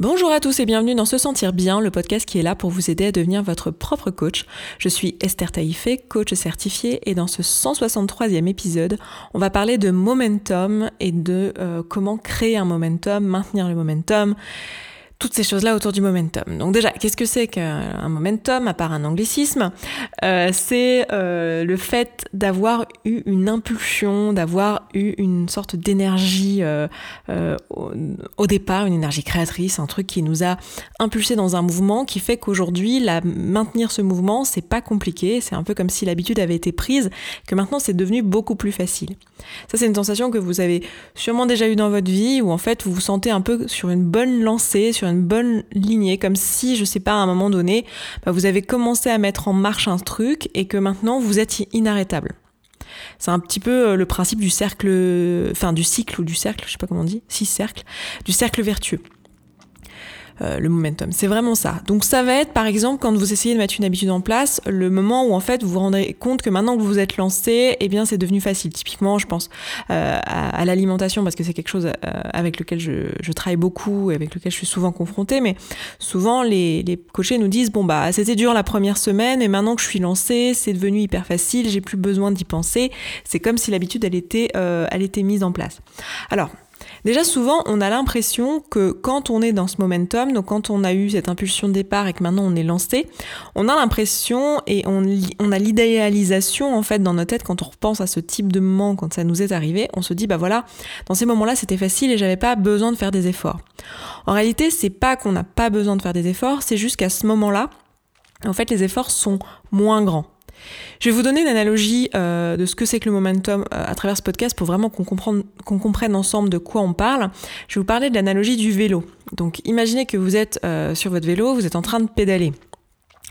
Bonjour à tous et bienvenue dans Se Sentir Bien, le podcast qui est là pour vous aider à devenir votre propre coach. Je suis Esther Taïfé, coach certifiée, et dans ce 163e épisode, on va parler de momentum et de euh, comment créer un momentum, maintenir le momentum, toutes ces choses-là autour du momentum. Donc déjà, qu'est-ce que c'est qu'un momentum, à part un anglicisme? Euh, C'est euh, le fait d'avoir eu une impulsion, d'avoir eu une sorte d'énergie euh, au, au, départ, une énergie créatrice, un truc qui nous a impulsé dans un mouvement, qui fait qu'aujourd'hui, maintenir ce mouvement, c'est pas compliqué, c'est un peu comme si l'habitude avait été prise, que maintenant c'est devenu beaucoup plus facile. Ça, c'est une sensation que vous avez sûrement déjà eue dans votre vie, où en fait vous vous sentez un peu sur une bonne lancée, sur une bonne lignée, comme si, je sais pas, à un moment donné, bah, vous avez commencé à mettre en marche un truc et que maintenant vous êtes inarrêtable. C'est un petit peu euh, le principe du cercle, enfin du cycle ou du cercle, je sais pas comment on dit, six cercles, du cercle vertueux. Euh, le momentum. C'est vraiment ça. Donc ça va être par exemple quand vous essayez de mettre une habitude en place, le moment où en fait vous vous rendez compte que maintenant que vous vous êtes lancé, eh bien c'est devenu facile. Typiquement, je pense euh, à, l'alimentation parce que c'est quelque chose euh, avec lequel je, travaille beaucoup et avec lequel je suis souvent confrontée. Mais souvent les, les coachés nous disent bon bah c'était dur la première semaine et maintenant que je suis lancé, c'est devenu hyper facile, j'ai plus besoin d'y penser. C'est comme si l'habitude elle était elle était mise en place. Alors Déjà souvent, on a l'impression que quand on est dans ce momentum, donc quand on a eu cette impulsion de départ et que maintenant on est lancé, on a l'impression et on, a l'idéalisation en fait dans notre tête quand on repense à ce type de moment, quand ça nous est arrivé, on se dit bah voilà, dans ces moments-là c'était facile et j'avais pas besoin de faire des efforts. En réalité, c'est pas qu'on n'a pas besoin de faire des efforts, c'est juste qu'à ce moment-là, en fait, les efforts sont moins grands. Je vais vous donner une analogie euh, de ce que c'est que le momentum euh, à travers ce podcast pour vraiment qu'on comprenne, ensemble de quoi on parle. Je vais vous parler de l'analogie du vélo. Donc imaginez que vous êtes euh, sur votre vélo, vous êtes en train de pédaler.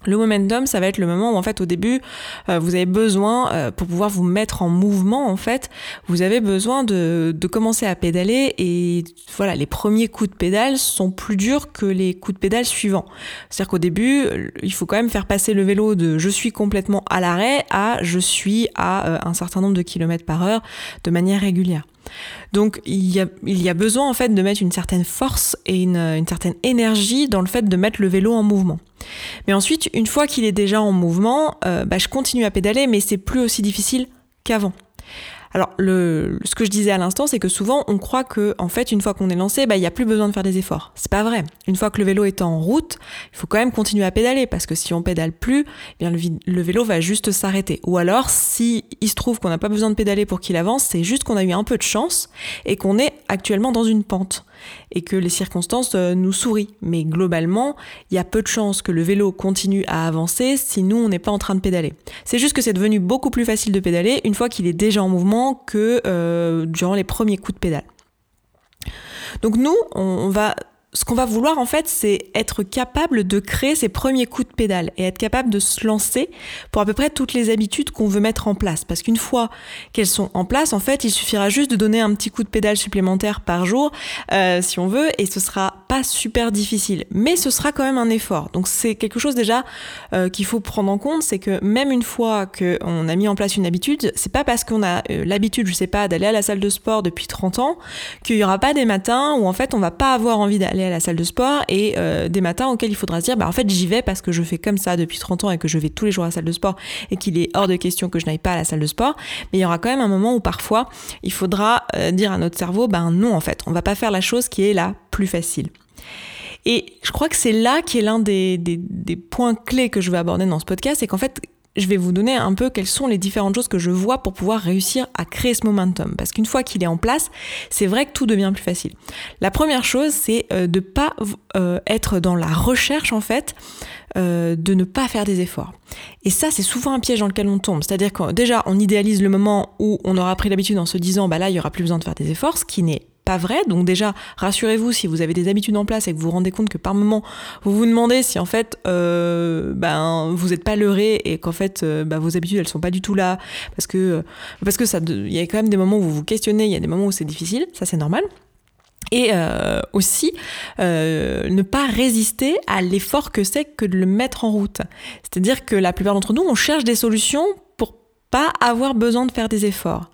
Le momentum, ça va être le moment où en fait au début, euh, vous avez besoin, euh, pour pouvoir vous mettre en mouvement en fait, vous avez besoin de, de, commencer à pédaler et voilà, les premiers coups de pédale sont plus durs que les coups de pédale suivants. C'est-à-dire qu'au début, il faut quand même faire passer le vélo de je suis complètement à l'arrêt à je suis à euh, un certain nombre de kilomètres par heure de manière régulière. Donc il y, a, besoin en fait de mettre une certaine force et une, une certaine énergie dans le fait de mettre le vélo en mouvement. Mais ensuite, une fois qu'il est déjà en mouvement, euh, bah, je continue à pédaler, mais c'est plus aussi difficile qu'avant. Alors, ce que je disais à l'instant, c'est que souvent, on croit que, en fait, une fois qu'on est lancé, bah, il n'y a plus besoin de faire des efforts. C'est pas vrai. Une fois que le vélo est en route, il faut quand même continuer à pédaler, parce que si on pédale plus, eh bien, le, vélo va juste s'arrêter. Ou alors, si il se trouve qu'on n'a pas besoin de pédaler pour qu'il avance, c'est juste qu'on a eu un peu de chance et qu'on est actuellement dans une pente et que les circonstances euh, nous sourient. Mais globalement, il y a peu de chances que le vélo continue à avancer si nous, on n'est pas en train de pédaler. C'est juste que c'est devenu beaucoup plus facile de pédaler une fois qu'il est déjà en mouvement que euh, durant les premiers coups de pédale. Donc nous, on va ce qu'on va vouloir en fait, c'est être capable de créer ses premiers coups de pédale et être capable de se lancer pour à peu près toutes les habitudes qu'on veut mettre en place. Parce qu'une fois qu'elles sont en place, en fait, il suffira juste de donner un petit coup de pédale supplémentaire par jour, euh, si on veut, et ce sera pas super difficile. Mais ce sera quand même un effort. Donc c'est quelque chose déjà euh, qu'il faut prendre en compte, c'est que même une fois qu'on a mis en place une habitude, c'est pas parce qu'on a euh, l'habitude, je sais pas, d'aller à la salle de sport depuis 30 ans, qu'il y aura pas des matins où en fait on va pas avoir envie d'aller à la salle de sport et euh, des matins auxquels il faudra se dire bah en fait j'y vais parce que je fais comme ça depuis 30 ans et que je vais tous les jours à la salle de sport et qu'il est hors de question que je n'aille pas à la salle de sport mais il y aura quand même un moment où parfois il faudra dire à notre cerveau ben non en fait on va pas faire la chose qui est la plus facile et je crois que c'est là qui est l'un des, des, points clés que je vais aborder dans ce podcast c'est qu'en fait je vais vous donner un peu quelles sont les différentes choses que je vois pour pouvoir réussir à créer ce momentum. Parce qu'une fois qu'il est en place, c'est vrai que tout devient plus facile. La première chose, c'est euh, de pas euh, être dans la recherche en fait, euh, de ne pas faire des efforts. Et ça, c'est souvent un piège dans lequel on tombe. C'est-à-dire que déjà, on idéalise le moment où on aura pris l'habitude en se disant, bah là, il y aura plus besoin de faire des efforts, ce qui n'est pas vrai. Donc déjà, rassurez-vous si vous avez des habitudes en place et que vous vous rendez compte que par moment, vous vous demandez si en fait, euh, ben, vous n'êtes pas leurré et qu'en fait, euh, ben, vos habitudes, elles sont pas du tout là. Parce que, parce que ça, il y a quand même des moments où vous vous questionnez, il y a des moments où c'est difficile. Ça, c'est normal. Et euh, aussi, ne pas résister à l'effort que c'est que de le mettre en route. C'est-à-dire que la plupart d'entre nous, on cherche des solutions pour pas avoir besoin de faire des efforts.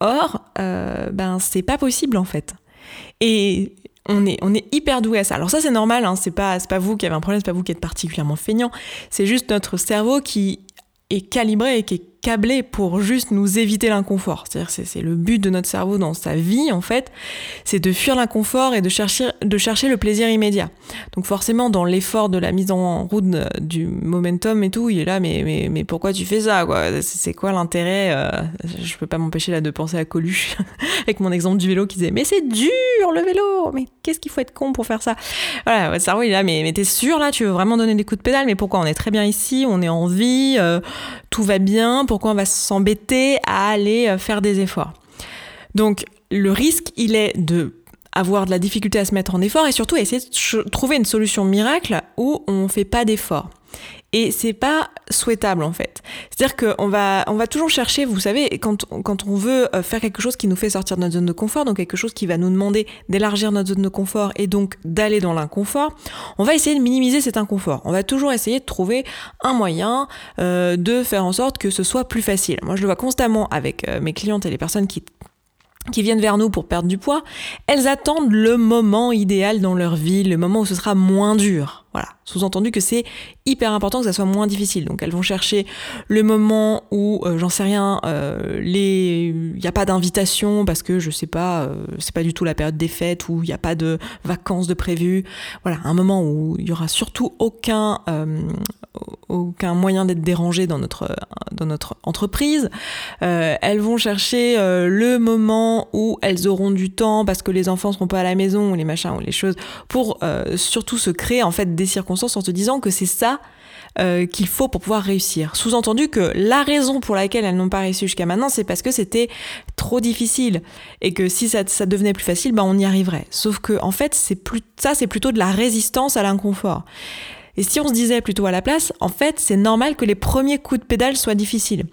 Or, euh, ben c'est pas possible en fait. Et on est, hyper doué à ça. Alors ça c'est normal, hein, c'est pas, pas vous qui avez un problème, c'est pas vous qui êtes particulièrement feignant, c'est juste notre cerveau qui est calibré et qui est câblé pour juste nous éviter l'inconfort. C'est-à-dire c'est le but de notre cerveau dans sa vie en fait, c'est de fuir l'inconfort et de chercher, de chercher le plaisir immédiat. Donc forcément dans l'effort de la mise en route du momentum et tout, il est là mais mais, mais pourquoi tu fais ça C'est quoi l'intérêt euh, Je peux pas m'empêcher là de penser à Coluche avec mon exemple du vélo qui disait mais c'est dur le vélo, mais qu'est-ce qu'il faut être con pour faire ça? Voilà, votre cerveau il est là mais, mais t'es sûr là tu veux vraiment donner des coups de pédale mais pourquoi? On est très bien ici, on est en vie, euh, tout va bien pourquoi on va s'embêter à aller euh, faire des efforts. Donc le risque, il est de avoir de la difficulté à se mettre en effort et surtout essayer de trouver une solution miracle où on ne fait pas d'effort. Et c'est pas souhaitable en fait. C'est-à-dire qu'on va, on va toujours chercher, vous savez, quand, quand on veut euh, faire quelque chose qui nous fait sortir de notre zone de confort, donc quelque chose qui va nous demander d'élargir notre zone de confort et donc d'aller dans l'inconfort, on va essayer de minimiser cet inconfort. On va toujours essayer de trouver un moyen euh, de faire en sorte que ce soit plus facile. Moi, je le vois constamment avec euh, mes clientes et les personnes qui qui viennent vers nous pour perdre du poids, elles attendent le moment idéal dans leur vie, le moment où ce sera moins dur. Voilà, sous-entendu que c'est hyper important que ça soit moins difficile. Donc elles vont chercher le moment où, euh, j'en sais rien, euh, il n'y a pas d'invitation parce que je sais pas, euh, c'est pas du tout la période des fêtes où il n'y a pas de vacances de prévues. Voilà, un moment où il y aura surtout aucun, aucun moyen d'être dérangé dans notre, dans notre entreprise. elles vont chercher le moment où elles auront du temps parce que les enfants seront pas à la maison ou les machins ou les choses pour surtout se créer en fait des circonstances en te disant que c'est ça euh, qu'il faut pour pouvoir réussir. Sous-entendu que la raison pour laquelle elles n'ont pas réussi jusqu'à maintenant, c'est parce que c'était trop difficile et que si ça, devenait plus facile, ben on y arriverait. Sauf que en fait, c'est ça, c'est plutôt de la résistance à l'inconfort. Et si on se disait plutôt à la place, en fait, c'est normal que les premiers coups de pédale soient difficiles.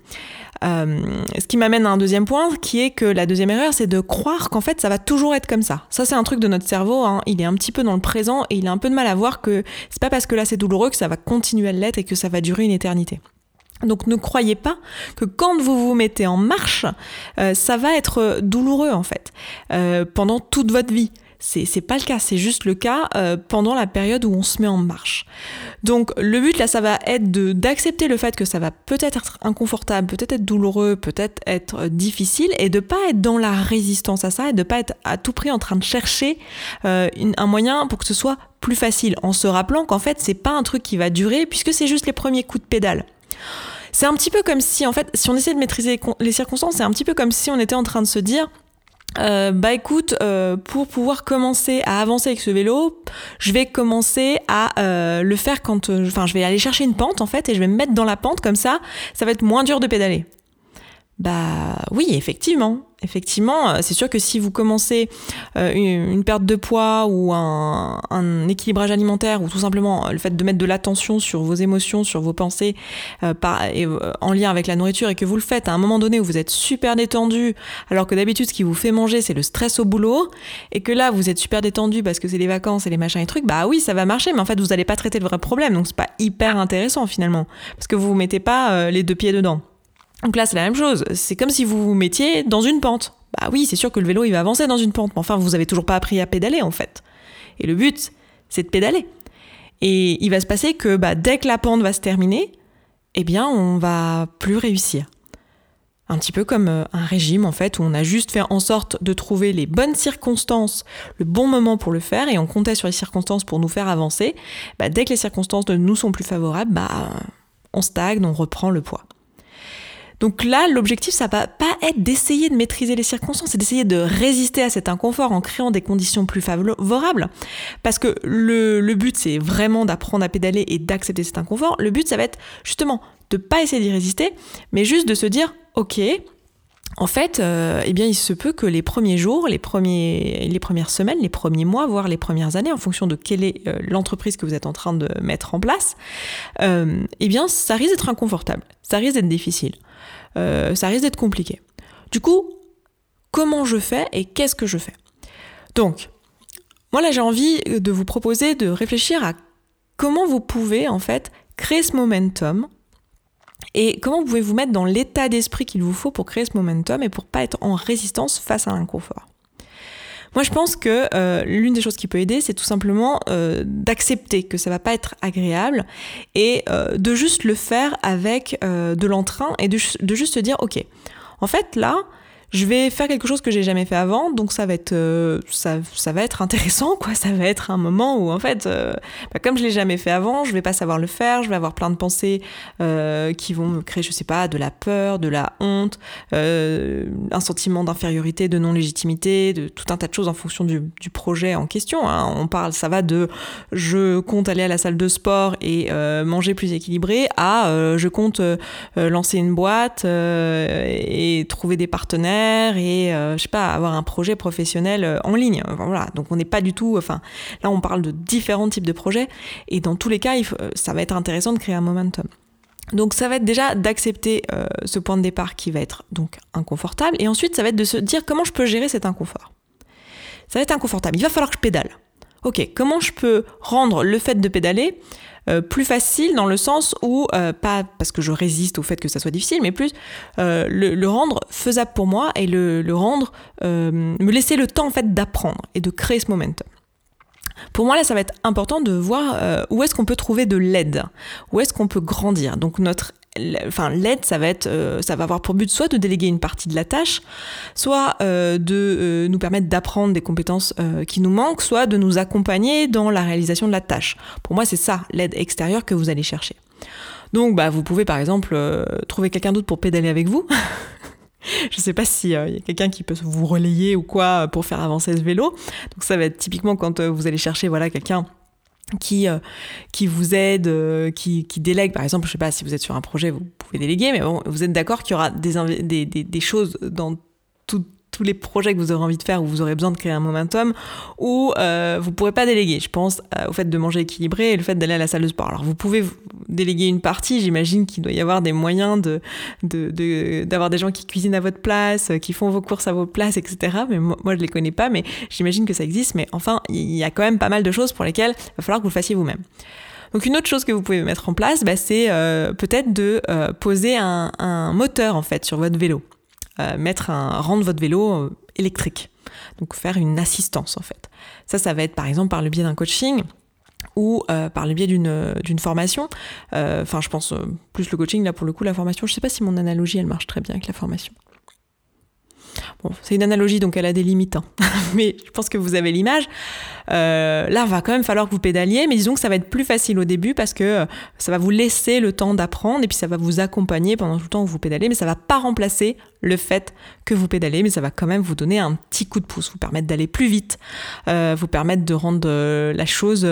Euh, ce qui m'amène à un deuxième point, qui est que la deuxième erreur, c'est de croire qu'en fait, ça va toujours être comme ça. Ça, c'est un truc de notre cerveau. Hein. Il est un petit peu dans le présent et il a un peu de mal à voir que c'est pas parce que là c'est douloureux que ça va continuer à l'être et que ça va durer une éternité. Donc ne croyez pas que quand vous vous mettez en marche, euh, ça va être douloureux en fait euh, pendant toute votre vie. C'est pas le cas, c'est juste le cas euh, pendant la période où on se met en marche. Donc le but là, ça va être d'accepter le fait que ça va peut-être être inconfortable, peut-être être douloureux, peut-être être difficile, et de pas être dans la résistance à ça, et de pas être à tout prix en train de chercher euh, un moyen pour que ce soit plus facile, en se rappelant qu'en fait c'est pas un truc qui va durer, puisque c'est juste les premiers coups de pédale. C'est un petit peu comme si, en fait, si on essaie de maîtriser les circonstances, c'est un petit peu comme si on était en train de se dire, euh, bah écoute, euh, pour pouvoir commencer à avancer avec ce vélo, je vais commencer à euh, le faire quand, enfin, je vais aller chercher une pente en fait et je vais me mettre dans la pente comme ça, ça va être moins dur de pédaler. Bah oui, effectivement. Effectivement, euh, c'est sûr que si vous commencez euh, une, perte de poids ou un, équilibrage alimentaire ou tout simplement euh, le fait de mettre de l'attention sur vos émotions, sur vos pensées en lien avec la nourriture et que vous le faites à un moment donné où vous êtes super détendu alors que d'habitude ce qui vous fait manger c'est le stress au boulot et que là vous êtes super détendu parce que c'est les vacances et les machins et trucs, bah oui ça va marcher mais en fait vous n'allez pas traiter le vrai problème donc c'est pas hyper intéressant finalement parce que vous vous mettez pas les deux pieds dedans. Donc là, c'est la même chose. C'est comme si vous vous mettiez dans une pente. Bah oui, c'est sûr que le vélo, il va avancer dans une pente. Mais enfin, vous avez toujours pas appris à pédaler, en fait. Et le but, c'est de pédaler. Et il va se passer que bah, dès que la pente va se terminer, eh bien, on va plus réussir. Un petit peu comme euh, un régime, en fait, où on a juste fait en sorte de trouver les bonnes circonstances, le bon moment pour le faire, et on comptait sur les circonstances pour nous faire avancer. Bah, dès que les circonstances nous sont plus favorables, bah, on stagne, on reprend le poids. Donc là, l'objectif, ça va pas être d'essayer de maîtriser les circonstances, c'est d'essayer de résister à cet inconfort en créant des conditions plus favorables. Parce que le, but, c'est vraiment d'apprendre à pédaler et d'accepter cet inconfort. Le but, ça va être justement de pas essayer d'y résister, mais juste de se dire, ok, en fait, euh, eh bien, il se peut que les premiers jours, les, premiers, les premières semaines, les premiers mois, voire les premières années, en fonction de quelle est euh, l'entreprise que vous êtes en train de mettre en place, euh, eh bien, ça risque d'être inconfortable, ça risque d'être difficile. Euh, ça risque d'être compliqué. Du coup, comment je fais et qu'est-ce que je fais? Donc, moi là j'ai envie de vous proposer de réfléchir à comment vous pouvez en fait créer ce momentum et comment vous pouvez vous mettre dans l'état d'esprit qu'il vous faut pour créer ce momentum et pour pas être en résistance face à l'inconfort. Moi, je pense que euh, l'une des choses qui peut aider, c'est tout simplement euh, d'accepter que ça va pas être agréable et euh, de juste le faire avec de l'entrain et de, de, juste se dire, ok, en fait là, je vais faire quelque chose que j'ai jamais fait avant, donc ça va être euh, ça, ça, va être intéressant quoi. Ça va être un moment où en fait, euh, bah, comme je l'ai jamais fait avant, je vais pas savoir le faire, je vais avoir plein de pensées euh, qui vont me créer, je sais pas, de la peur, de la honte, un sentiment d'infériorité, de non légitimité, de tout un tas de choses en fonction du, du projet en question. Hein. On parle, ça va de je compte aller à la salle de sport et manger plus équilibré à je compte lancer une boîte et trouver des partenaires et euh, je sais pas avoir un projet professionnel euh, en ligne. voilà, donc on n'est pas du tout. Enfin, là on parle de différents types de projets et dans tous les cas, euh, ça va être intéressant de créer un momentum. Donc ça va être déjà d'accepter ce point de départ qui va être donc inconfortable et ensuite ça va être de se dire comment je peux gérer cet inconfort. Ça va être inconfortable, il va falloir que je pédale. Ok, comment je peux rendre le fait de pédaler euh, plus facile dans le sens où, euh, pas parce que je résiste au fait que ça soit difficile, mais plus euh, le, rendre faisable pour moi et le, rendre, me laisser le temps en fait d'apprendre et de créer ce momentum. Pour moi, là, ça va être important de voir où est-ce qu'on peut trouver de l'aide, où est-ce qu'on peut grandir? Donc notre enfin l'aide ça va être euh, ça va avoir pour but soit de déléguer une partie de la tâche soit euh, de euh, nous permettre d'apprendre des compétences qui nous manquent soit de nous accompagner dans la réalisation de la tâche. Pour moi c'est ça l'aide extérieure que vous allez chercher. Donc bah vous pouvez par exemple trouver quelqu'un d'autre pour pédaler avec vous. Je sais pas s'il y a quelqu'un qui peut vous relayer ou quoi pour faire avancer ce vélo. Donc ça va être typiquement quand vous allez chercher voilà quelqu'un qui, euh, qui vous aide, euh, qui, qui délègue. Par exemple, je sais pas, si vous êtes sur un projet, vous pouvez déléguer, mais bon, vous êtes d'accord qu'il y aura des, des, des, des choses dans tout, tous les projets que vous aurez envie de faire où vous aurez besoin de créer un momentum où euh, vous pourrez pas déléguer. Je pense euh, au fait de manger équilibré et le fait d'aller à la salle de sport. Alors vous pouvez déléguer une partie, j'imagine qu'il doit y avoir des moyens de, d'avoir des gens qui cuisinent à votre place, qui font vos courses à votre place, etc. Mais moi, moi je les connais pas, mais j'imagine que ça existe. Mais enfin, il y a quand même pas mal de choses pour lesquelles il va falloir que vous le fassiez vous-même. Donc une autre chose que vous pouvez mettre en place, bah, c'est euh, peut-être de poser un, un, moteur en fait sur votre vélo. Euh, mettre un rendre votre vélo euh, électrique. Donc faire une assistance en fait. Ça, ça va être par exemple par le biais d'un coaching ou euh, par le biais d'une formation. Enfin, je pense plus le coaching, là pour le coup, la formation. Je sais pas si mon analogie, elle marche très bien avec la formation. C'est une analogie, donc elle a des limites, hein. mais je pense que vous avez l'image. Euh, là, va quand même falloir que vous pédaliez, mais disons que ça va être plus facile au début parce que euh, ça va vous laisser le temps d'apprendre et puis ça va vous accompagner pendant tout le temps que vous pédalez, mais ça va pas remplacer le fait que vous pédalez, mais ça va quand même vous donner un petit coup de pouce, vous permettre d'aller plus vite, euh, vous permettre de rendre la chose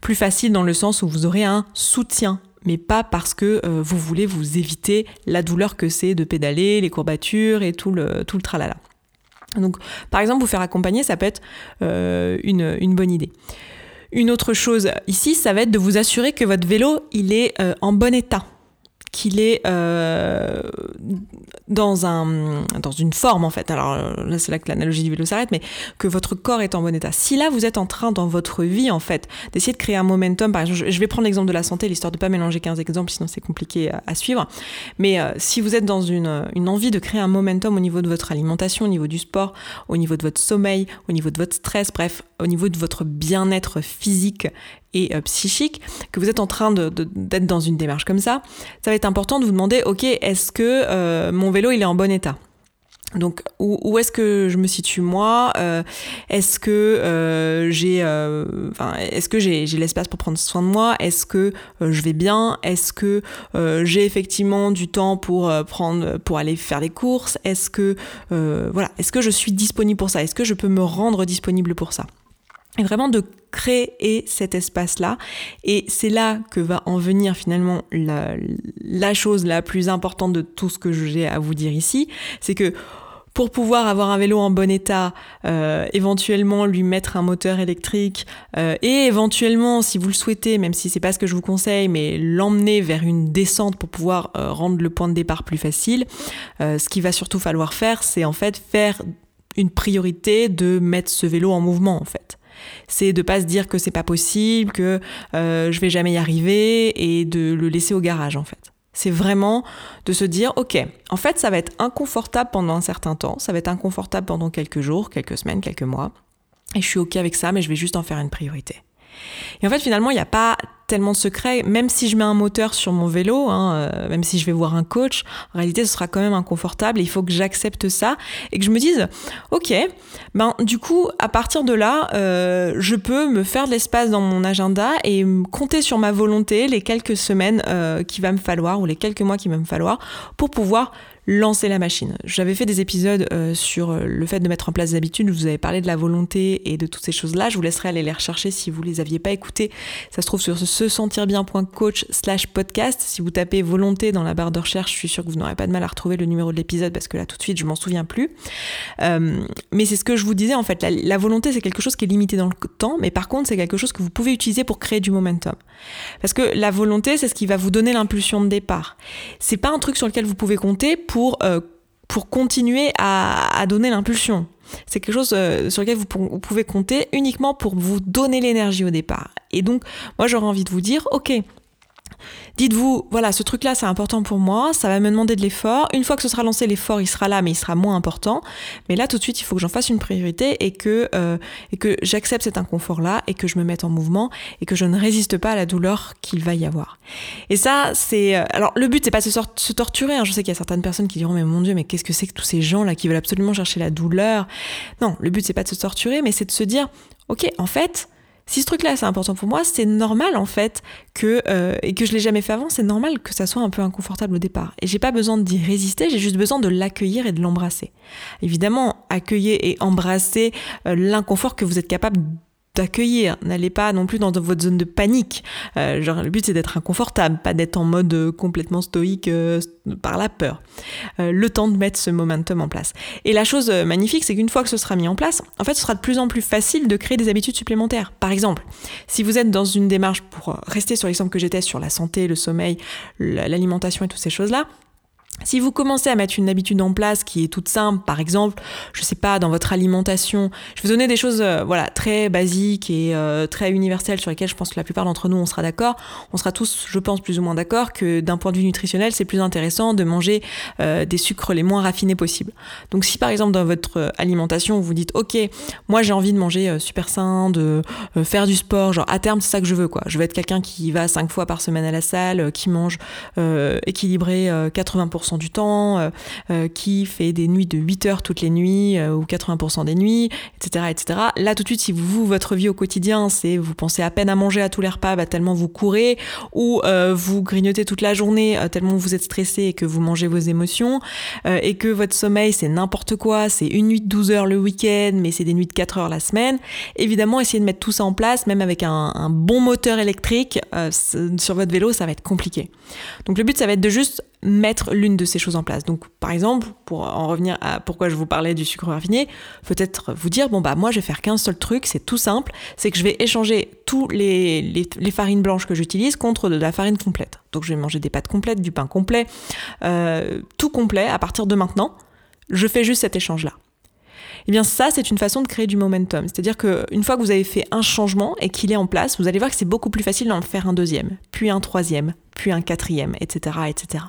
plus facile dans le sens où vous aurez un soutien mais pas parce que vous voulez vous éviter la douleur que c'est de pédaler, les courbatures et tout le, tout le tralala. Donc, par exemple, vous faire accompagner, ça peut être euh, une, une, bonne idée. Une autre chose ici, ça va être de vous assurer que votre vélo, il est euh, en bon état qu'il est euh, dans, un, dans une forme en fait. Alors là c'est là que l'analogie du vélo s'arrête, mais que votre corps est en bon état. Si là vous êtes en train dans votre vie en fait d'essayer de créer un momentum, par exemple, je vais prendre l'exemple de la santé, l'histoire de pas mélanger 15 exemples, sinon c'est compliqué à, suivre. Mais euh, si vous êtes dans une envie de créer un momentum au niveau de votre alimentation, au niveau du sport, au niveau de votre sommeil, au niveau de votre stress, bref, au niveau de votre bien-être physique euh, psychique, que vous êtes en train d'être dans une démarche comme ça, ça va être important de vous demander, ok, est-ce que euh, mon vélo il est en bon état? Donc où, est-ce que je me situe moi? Euh, Est-ce que j'ai, enfin, est-ce que j'ai, l'espace pour prendre soin de moi? Est-ce que je vais bien? Est-ce que j'ai effectivement du temps pour prendre, pour aller faire des courses? Est-ce que voilà, est-ce que je suis disponible pour ça? Est-ce que je peux me rendre disponible pour ça? Et vraiment de créer cet espace-là. Et c'est là que va en venir finalement la, chose la plus importante de tout ce que j'ai à vous dire ici. C'est que pour pouvoir avoir un vélo en bon état, euh, éventuellement lui mettre un moteur électrique euh, et éventuellement, si vous le souhaitez, même si c'est pas ce que je vous conseille, mais l'emmener vers une descente pour pouvoir euh, rendre le point de départ plus facile, ce qu'il va surtout falloir faire, c'est en fait faire une priorité de mettre ce vélo en mouvement en fait c'est de pas se dire que c'est pas possible, que euh, je vais jamais y arriver et de le laisser au garage en fait. C'est vraiment de se dire, ok, en fait, ça va être inconfortable pendant un certain temps, ça va être inconfortable pendant quelques jours, quelques semaines, quelques mois. et je suis ok avec ça, mais je vais juste en faire une priorité. Et en fait, finalement, il n'y a pas tellement de secrets, même si je mets un moteur sur mon vélo, hein, euh, même si je vais voir un coach, en réalité ce sera quand même inconfortable et il faut que j'accepte ça et que je me dise, ok, ben du coup à partir de là, euh, je peux me faire de l'espace dans mon agenda et compter sur ma volonté les quelques semaines euh, qu'il va me falloir ou les quelques mois qu'il va me falloir pour pouvoir lancer la machine. J'avais fait des épisodes euh, sur euh, le fait de mettre en place des habitudes, vous avez parlé de la volonté et de toutes ces choses-là. Je vous laisserai aller les rechercher si vous les aviez pas écoutés. Ça se trouve sur se sentir bien.coach slash podcast. Si vous tapez volonté dans la barre de recherche, je suis sûre que vous n'aurez pas de mal à retrouver le numéro de l'épisode parce que là tout de suite je m'en souviens plus. Euh, mais c'est ce que je vous disais en fait, la, la volonté c'est quelque chose qui est limité dans le temps, mais par contre c'est quelque chose que vous pouvez utiliser pour créer du momentum. Parce que la volonté c'est ce qui va vous donner l'impulsion de départ. C'est pas un truc sur lequel vous pouvez compter pour pour, euh, pour continuer à, donner l'impulsion. C'est quelque chose euh, sur lequel vous, pouvez compter uniquement pour vous donner l'énergie au départ. Et donc, moi, j'aurais envie de vous dire, ok, Dites-vous, voilà, ce truc-là, c'est important pour moi, ça va me demander de l'effort. Une fois que ce sera lancé, l'effort, il sera là, mais il sera moins important. Mais là, tout de suite, il faut que j'en fasse une priorité et que, euh, que j'accepte cet inconfort-là et que je me mette en mouvement et que je ne résiste pas à la douleur qu'il va y avoir. Et ça, c'est... Euh, alors, le but, c'est pas de se, se torturer. Hein. Je sais qu'il y a certaines personnes qui diront, mais mon Dieu, mais qu'est-ce que c'est que tous ces gens-là qui veulent absolument chercher la douleur? Non, le but, c'est pas de se torturer, mais c'est de se dire, ok, en fait, si ce truc-là c'est important pour moi, c'est normal en fait que euh, et que je l'ai jamais fait avant, c'est normal que ça soit un peu inconfortable au départ. Et j'ai pas besoin d'y résister, j'ai juste besoin de l'accueillir et de l'embrasser. Évidemment, accueillir et embrasser euh, l'inconfort que vous êtes capable d'accueillir. N'allez pas non plus dans votre zone de panique. Euh, genre, le but c'est d'être inconfortable, pas d'être en mode euh, complètement stoïque euh, par la peur. le temps de mettre ce momentum en place. Et la chose magnifique, c'est qu'une fois que ce sera mis en place, en fait, ce sera de plus en plus facile de créer des habitudes supplémentaires. Par exemple, si vous êtes dans une démarche pour rester sur l'exemple que j'étais sur la santé, le sommeil, l'alimentation et toutes ces choses-là, si vous commencez à mettre une habitude en place qui est toute simple, par exemple, je sais pas, dans votre alimentation, je vais donner des choses euh, voilà, très basiques et euh, très universelles sur lesquelles je pense que la plupart d'entre nous on sera d'accord. On sera tous, je pense, plus ou moins d'accord que d'un point de vue nutritionnel, c'est plus intéressant de manger euh, des sucres les moins raffinés possibles. Donc si par exemple dans votre alimentation vous dites OK, moi j'ai envie de manger super sain, de faire du sport, genre à terme c'est ça que je veux quoi. Je veux être quelqu'un qui va cinq fois par semaine à la salle, qui mange équilibré 80% du temps, euh, euh, qui fait des nuits de 8 heures toutes les nuits euh, ou 80% des nuits, etc., etc. Là, tout de suite, si vous, votre vie au quotidien, c'est vous pensez à peine à manger à tous les repas, bah, tellement vous courez, ou vous grignotez toute la journée tellement vous êtes stressé et que vous mangez vos émotions, et que votre sommeil, c'est n'importe quoi, c'est une nuit de 12 heures le week-end, mais c'est des nuits de 4 heures la semaine. Évidemment, essayez de mettre tout ça en place, même avec un, un bon moteur électrique sur votre vélo, ça va être compliqué. Donc le but, ça va être de juste mettre l'une de ces choses en place. Donc, par exemple, pour en revenir à pourquoi je vous parlais du sucre raffiné, peut-être vous dire, bon, bah, moi, je vais faire qu'un seul truc, c'est tout simple, c'est que je vais échanger tous les, farines blanches que j'utilise contre de la farine complète. Donc, je vais manger des pâtes complètes, du pain complet, euh, tout complet à partir de maintenant. Je fais juste cet échange-là. Eh bien ça, c'est une façon de créer du momentum. C'est-à-dire qu'une fois que vous avez fait un changement et qu'il est en place, vous allez voir que c'est beaucoup plus facile d'en faire un deuxième, puis un troisième, puis un quatrième, etc., etc.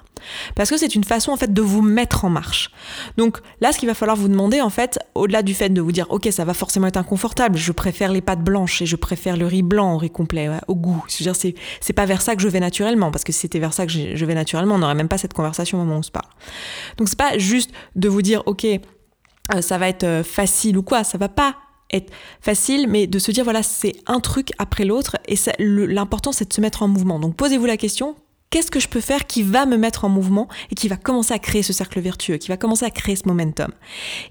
Parce que c'est une façon en fait de vous mettre en marche. Donc là, ce qu'il va falloir vous demander en fait, au-delà du fait de vous dire, ok, ça va forcément être inconfortable, je préfère les pâtes blanches et je préfère le riz blanc au riz complet, au goût. C'est-à-dire, c'est, c'est pas vers ça que je vais naturellement, parce que si c'était vers ça que je vais naturellement, on n'aurait même pas cette conversation au moment où on se parle. Donc c'est pas juste de vous dire, ok, euh, ça va être euh, facile ou quoi, ça va pas être facile, mais de se dire voilà, c'est un truc après l'autre et l'important c'est de se mettre en mouvement. Donc posez-vous la question, qu'est-ce que je peux faire qui va me mettre en mouvement et qui va commencer à créer ce cercle vertueux, qui va commencer à créer ce momentum.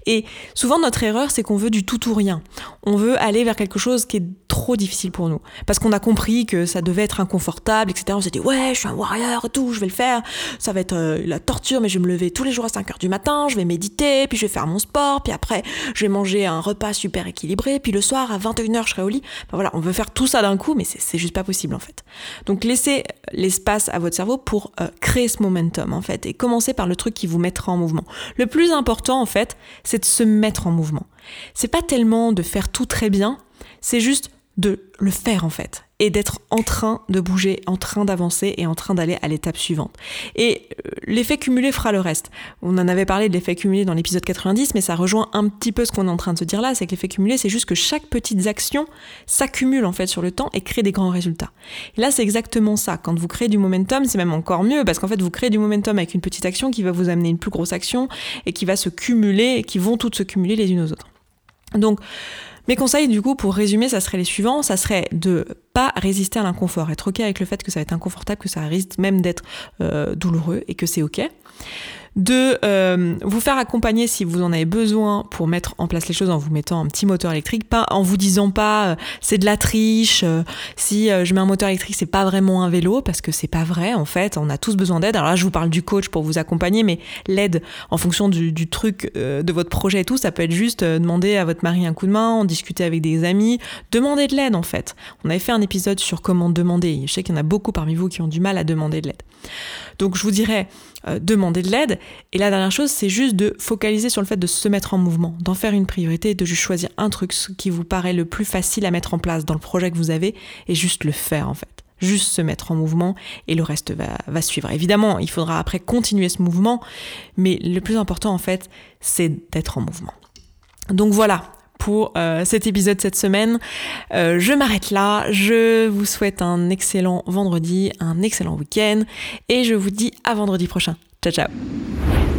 Et souvent notre erreur, c'est qu'on veut du tout ou rien. On veut aller vers quelque chose qui est trop difficile pour nous. Parce qu'on a compris que ça devait être inconfortable, etc. On s'est dit, ouais, je suis un warrior et tout, je vais le faire. Ça va être euh, la torture, mais je vais me lever tous les jours à 5 heures du matin, je vais méditer, puis je vais faire mon sport, puis après, je vais manger un repas super équilibré, puis le soir, à 21h, je serai au lit. voilà, on veut faire tout ça d'un coup, mais c'est juste pas possible, en fait. Donc laissez l'espace à votre cerveau pour euh, créer ce momentum en fait et commencer par le truc qui vous mettra en mouvement. Le plus important en fait, c'est de se mettre en mouvement. C'est pas tellement de faire tout très bien, c'est juste de le faire en fait. Et d'être en train de bouger, en train d'avancer et en train d'aller à l'étape suivante. Et euh, l'effet cumulé fera le reste. On en avait parlé de l'effet cumulé dans l'épisode 90, mais ça rejoint un petit peu ce qu'on est en train de se dire là, c'est que l'effet cumulé, c'est juste que chaque petite action s'accumule en fait sur le temps et crée des grands résultats. Là, c'est exactement ça. Quand vous créez du momentum, c'est même encore mieux parce qu'en fait, vous créez du momentum avec une petite action qui va vous amener une plus grosse action et qui va se cumuler et qui vont toutes se cumuler les unes aux autres. Donc, mes conseils, du coup, pour résumer, ça serait les suivants. Ça serait de pas résister à l'inconfort, être ok avec le fait que ça va être inconfortable, que ça risque même d'être euh, douloureux et que c'est ok de euh, vous faire accompagner si vous en avez besoin pour mettre en place les choses en vous mettant un petit moteur électrique, pas en vous disant pas euh, c'est de la triche, euh, si je mets un moteur électrique c'est pas vraiment un vélo parce que c'est pas vrai en fait, on a tous besoin d'aide. Alors là je vous parle du coach pour vous accompagner, mais l'aide en fonction du, du truc de votre projet et tout, ça peut être juste demander à votre mari un coup de main, en discuter avec des amis, demander de l'aide en fait. On avait fait un épisode sur comment demander. Je sais qu'il y en a beaucoup parmi vous qui ont du mal à demander de l'aide. Donc je vous dirais euh, demander de l'aide. Et la dernière chose, c'est juste de focaliser sur le fait de se mettre en mouvement, d'en faire une priorité, de juste choisir un truc qui vous paraît le plus facile à mettre en place dans le projet que vous avez et juste le faire en fait juste se mettre en mouvement et le reste va, suivre. Évidemment, il faudra après continuer ce mouvement, mais le plus important en fait, c'est d'être en mouvement. Donc voilà, pour euh, cet épisode cette semaine. Euh, je m'arrête là. Je vous souhaite un excellent vendredi, un excellent week-end et je vous dis à vendredi prochain. Ciao ciao